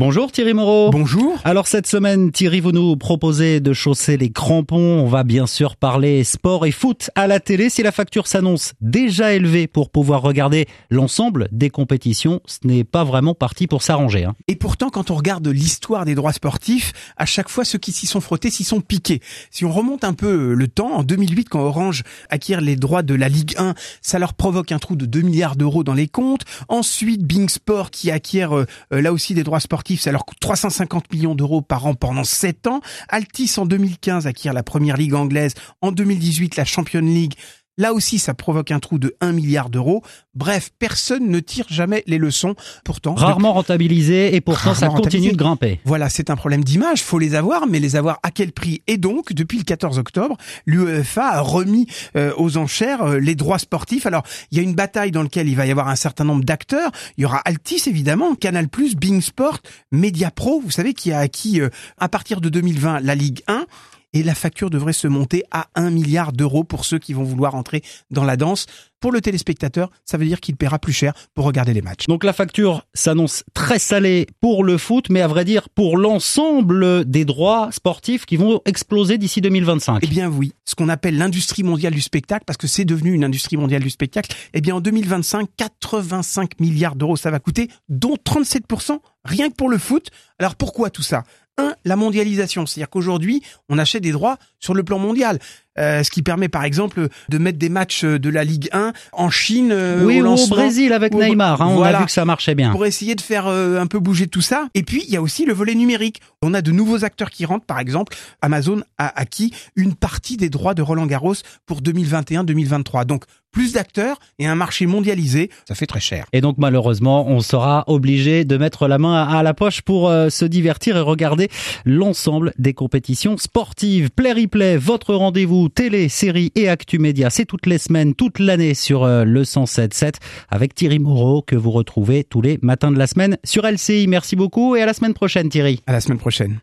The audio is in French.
Bonjour Thierry Moreau. Bonjour. Alors cette semaine, Thierry, vous nous proposez de chausser les crampons. On va bien sûr parler sport et foot à la télé. Si la facture s'annonce déjà élevée pour pouvoir regarder l'ensemble des compétitions, ce n'est pas vraiment parti pour s'arranger. Hein. Et pourtant, quand on regarde l'histoire des droits sportifs, à chaque fois, ceux qui s'y sont frottés s'y sont piqués. Si on remonte un peu le temps, en 2008, quand Orange acquiert les droits de la Ligue 1, ça leur provoque un trou de 2 milliards d'euros dans les comptes. Ensuite, Bing Sport qui acquiert euh, là aussi des droits sportifs ça leur coûte 350 millions d'euros par an pendant 7 ans. Altis en 2015 acquiert la première ligue anglaise, en 2018 la Champions League, Là aussi, ça provoque un trou de 1 milliard d'euros. Bref, personne ne tire jamais les leçons. Pourtant, rarement rentabilisé et pourtant ça continue de grimper. Voilà, c'est un problème d'image. Faut les avoir, mais les avoir à quel prix? Et donc, depuis le 14 octobre, l'UEFA a remis euh, aux enchères euh, les droits sportifs. Alors, il y a une bataille dans laquelle il va y avoir un certain nombre d'acteurs. Il y aura Altis évidemment, Canal+, Bing Sport, Mediapro, vous savez, qui a acquis euh, à partir de 2020 la Ligue 1 et la facture devrait se monter à 1 milliard d'euros pour ceux qui vont vouloir entrer dans la danse. Pour le téléspectateur, ça veut dire qu'il paiera plus cher pour regarder les matchs. Donc la facture s'annonce très salée pour le foot, mais à vrai dire pour l'ensemble des droits sportifs qui vont exploser d'ici 2025. Eh bien oui, ce qu'on appelle l'industrie mondiale du spectacle, parce que c'est devenu une industrie mondiale du spectacle, eh bien en 2025, 85 milliards d'euros ça va coûter, dont 37% rien que pour le foot. Alors pourquoi tout ça? Un, la mondialisation, c'est-à-dire qu'aujourd'hui, on achète des droits sur le plan mondial. Euh, ce qui permet par exemple de mettre des matchs de la Ligue 1 en Chine euh, oui, au, ou au Brésil avec Neymar, hein, on a vu que ça marchait bien. Pour essayer de faire euh, un peu bouger tout ça. Et puis il y a aussi le volet numérique. On a de nouveaux acteurs qui rentrent, par exemple, Amazon a acquis une partie des droits de Roland Garros pour 2021-2023. Donc plus d'acteurs et un marché mondialisé, ça fait très cher. Et donc malheureusement, on sera obligé de mettre la main à la poche pour se divertir et regarder l'ensemble des compétitions sportives. Play Replay, votre rendez-vous télé, série et actu média, c'est toutes les semaines, toute l'année sur euh, le 107.7 avec Thierry Moreau que vous retrouvez tous les matins de la semaine sur LCI. Merci beaucoup et à la semaine prochaine Thierry. À la semaine prochaine.